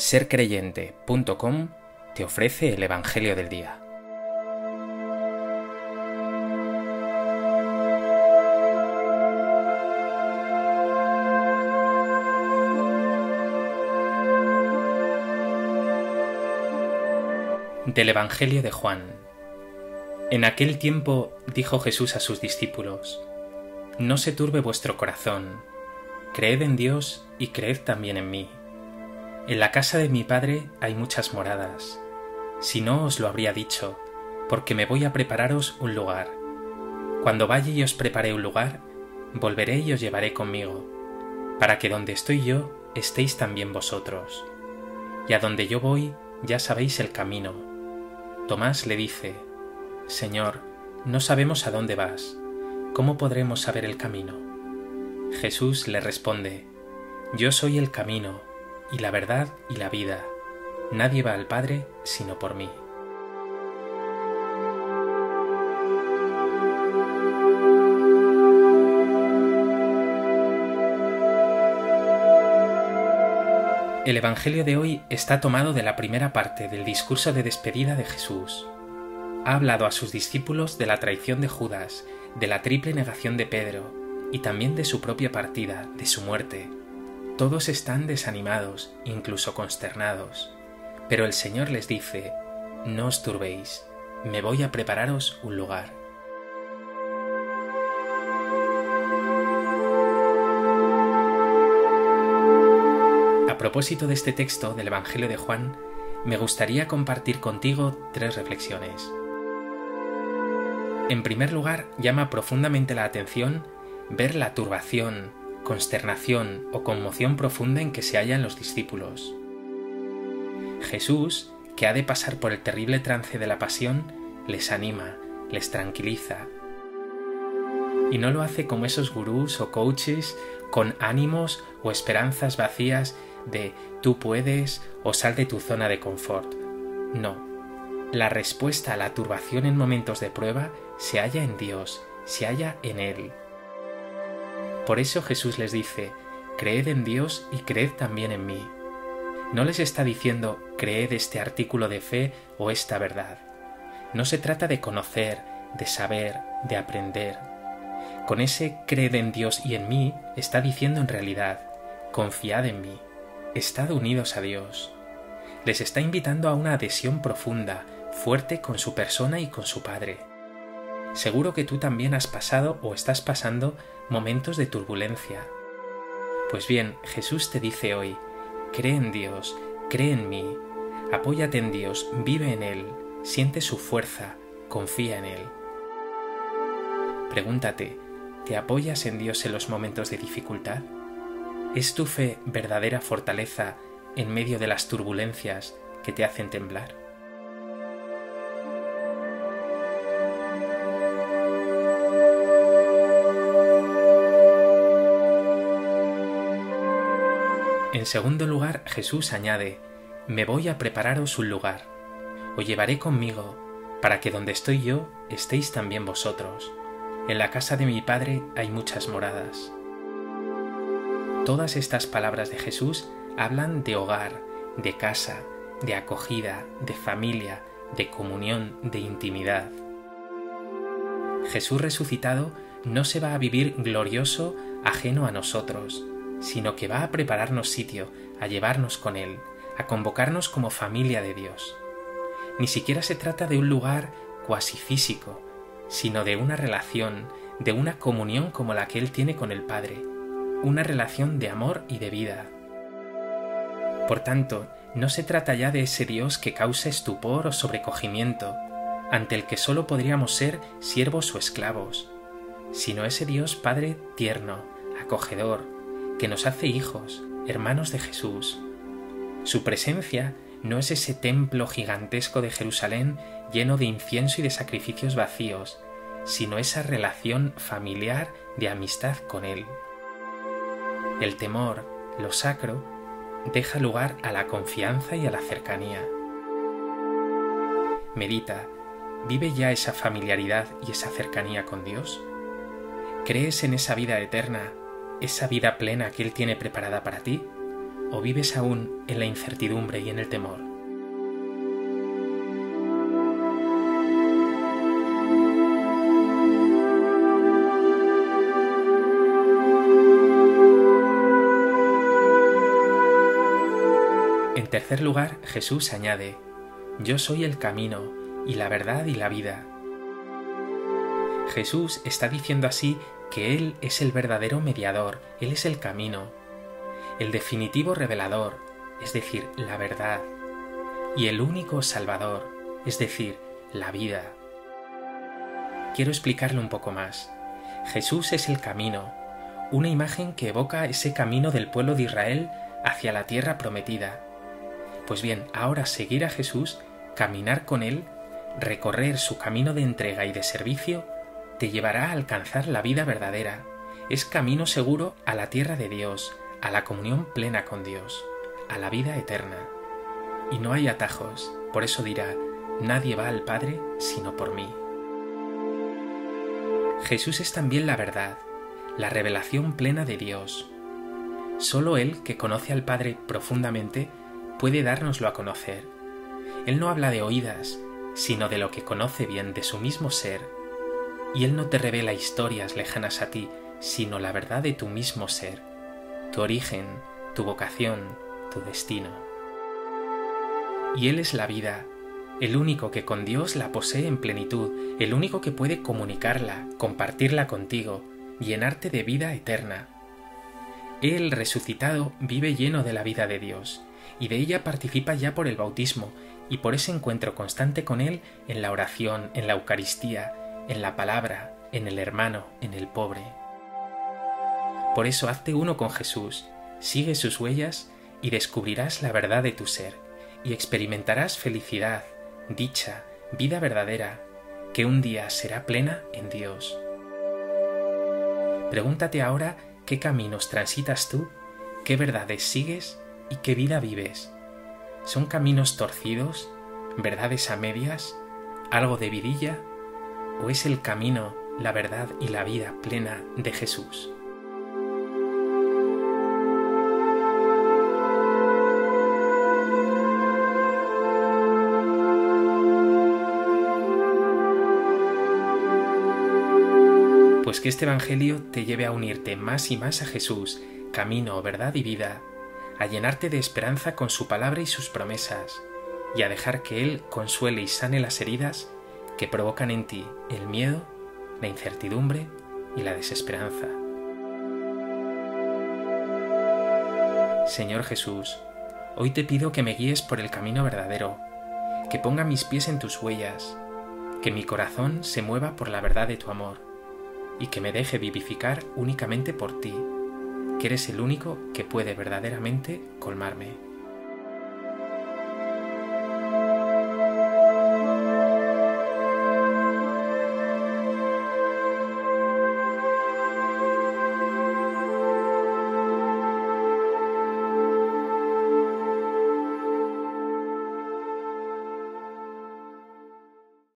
sercreyente.com te ofrece el Evangelio del Día. Del Evangelio de Juan. En aquel tiempo dijo Jesús a sus discípulos, No se turbe vuestro corazón, creed en Dios y creed también en mí. En la casa de mi Padre hay muchas moradas. Si no os lo habría dicho, porque me voy a prepararos un lugar. Cuando vaya y os prepare un lugar, volveré y os llevaré conmigo, para que donde estoy yo estéis también vosotros. Y a donde yo voy ya sabéis el camino. Tomás le dice, Señor, no sabemos a dónde vas, ¿cómo podremos saber el camino? Jesús le responde, Yo soy el camino, y la verdad y la vida. Nadie va al Padre sino por mí. El Evangelio de hoy está tomado de la primera parte del discurso de despedida de Jesús. Ha hablado a sus discípulos de la traición de Judas, de la triple negación de Pedro y también de su propia partida, de su muerte, todos están desanimados, incluso consternados. Pero el Señor les dice, No os turbéis, me voy a prepararos un lugar. A propósito de este texto del Evangelio de Juan, me gustaría compartir contigo tres reflexiones. En primer lugar, llama profundamente la atención ver la turbación, consternación o conmoción profunda en que se hallan los discípulos. Jesús, que ha de pasar por el terrible trance de la pasión, les anima, les tranquiliza. Y no lo hace como esos gurús o coaches con ánimos o esperanzas vacías de tú puedes o sal de tu zona de confort. No. La respuesta a la turbación en momentos de prueba se halla en Dios, se halla en Él. Por eso Jesús les dice, creed en Dios y creed también en mí. No les está diciendo, creed este artículo de fe o esta verdad. No se trata de conocer, de saber, de aprender. Con ese creed en Dios y en mí está diciendo en realidad, confiad en mí, estad unidos a Dios. Les está invitando a una adhesión profunda, fuerte con su persona y con su Padre. Seguro que tú también has pasado o estás pasando momentos de turbulencia. Pues bien, Jesús te dice hoy, cree en Dios, cree en mí, apóyate en Dios, vive en Él, siente su fuerza, confía en Él. Pregúntate, ¿te apoyas en Dios en los momentos de dificultad? ¿Es tu fe verdadera fortaleza en medio de las turbulencias que te hacen temblar? En segundo lugar, Jesús añade, Me voy a prepararos un lugar. Os llevaré conmigo, para que donde estoy yo estéis también vosotros. En la casa de mi Padre hay muchas moradas. Todas estas palabras de Jesús hablan de hogar, de casa, de acogida, de familia, de comunión, de intimidad. Jesús resucitado no se va a vivir glorioso ajeno a nosotros, sino que va a prepararnos sitio, a llevarnos con Él, a convocarnos como familia de Dios. Ni siquiera se trata de un lugar cuasi físico, sino de una relación, de una comunión como la que Él tiene con el Padre, una relación de amor y de vida. Por tanto, no se trata ya de ese Dios que causa estupor o sobrecogimiento, ante el que sólo podríamos ser siervos o esclavos, sino ese Dios Padre tierno, acogedor, que nos hace hijos, hermanos de Jesús. Su presencia no es ese templo gigantesco de Jerusalén lleno de incienso y de sacrificios vacíos, sino esa relación familiar de amistad con Él. El temor, lo sacro, deja lugar a la confianza y a la cercanía. Medita, ¿vive ya esa familiaridad y esa cercanía con Dios? ¿Crees en esa vida eterna esa vida plena que Él tiene preparada para ti? o vives aún en la incertidumbre y en el temor? En tercer lugar, Jesús añade, Yo soy el camino y la verdad y la vida. Jesús está diciendo así que Él es el verdadero mediador, Él es el camino, el definitivo revelador, es decir, la verdad, y el único salvador, es decir, la vida. Quiero explicarlo un poco más. Jesús es el camino, una imagen que evoca ese camino del pueblo de Israel hacia la tierra prometida. Pues bien, ahora seguir a Jesús, caminar con Él, recorrer su camino de entrega y de servicio, te llevará a alcanzar la vida verdadera. Es camino seguro a la tierra de Dios, a la comunión plena con Dios, a la vida eterna. Y no hay atajos, por eso dirá, nadie va al Padre sino por mí. Jesús es también la verdad, la revelación plena de Dios. Solo Él, que conoce al Padre profundamente, puede dárnoslo a conocer. Él no habla de oídas, sino de lo que conoce bien de su mismo ser y Él no te revela historias lejanas a ti, sino la verdad de tu mismo ser, tu origen, tu vocación, tu destino. Y Él es la vida, el único que con Dios la posee en plenitud, el único que puede comunicarla, compartirla contigo, llenarte de vida eterna. Él resucitado vive lleno de la vida de Dios, y de ella participa ya por el bautismo y por ese encuentro constante con Él en la oración, en la Eucaristía, en la palabra, en el hermano, en el pobre. Por eso hazte uno con Jesús, sigue sus huellas y descubrirás la verdad de tu ser, y experimentarás felicidad, dicha, vida verdadera, que un día será plena en Dios. Pregúntate ahora qué caminos transitas tú, qué verdades sigues y qué vida vives. ¿Son caminos torcidos, verdades a medias, algo de vidilla o es el camino, la verdad y la vida plena de Jesús? Pues que este Evangelio te lleve a unirte más y más a Jesús, camino, verdad y vida, a llenarte de esperanza con su palabra y sus promesas, y a dejar que Él consuele y sane las heridas que provocan en ti el miedo, la incertidumbre y la desesperanza. Señor Jesús, hoy te pido que me guíes por el camino verdadero, que ponga mis pies en tus huellas, que mi corazón se mueva por la verdad de tu amor y que me deje vivificar únicamente por ti, que eres el único que puede verdaderamente colmarme.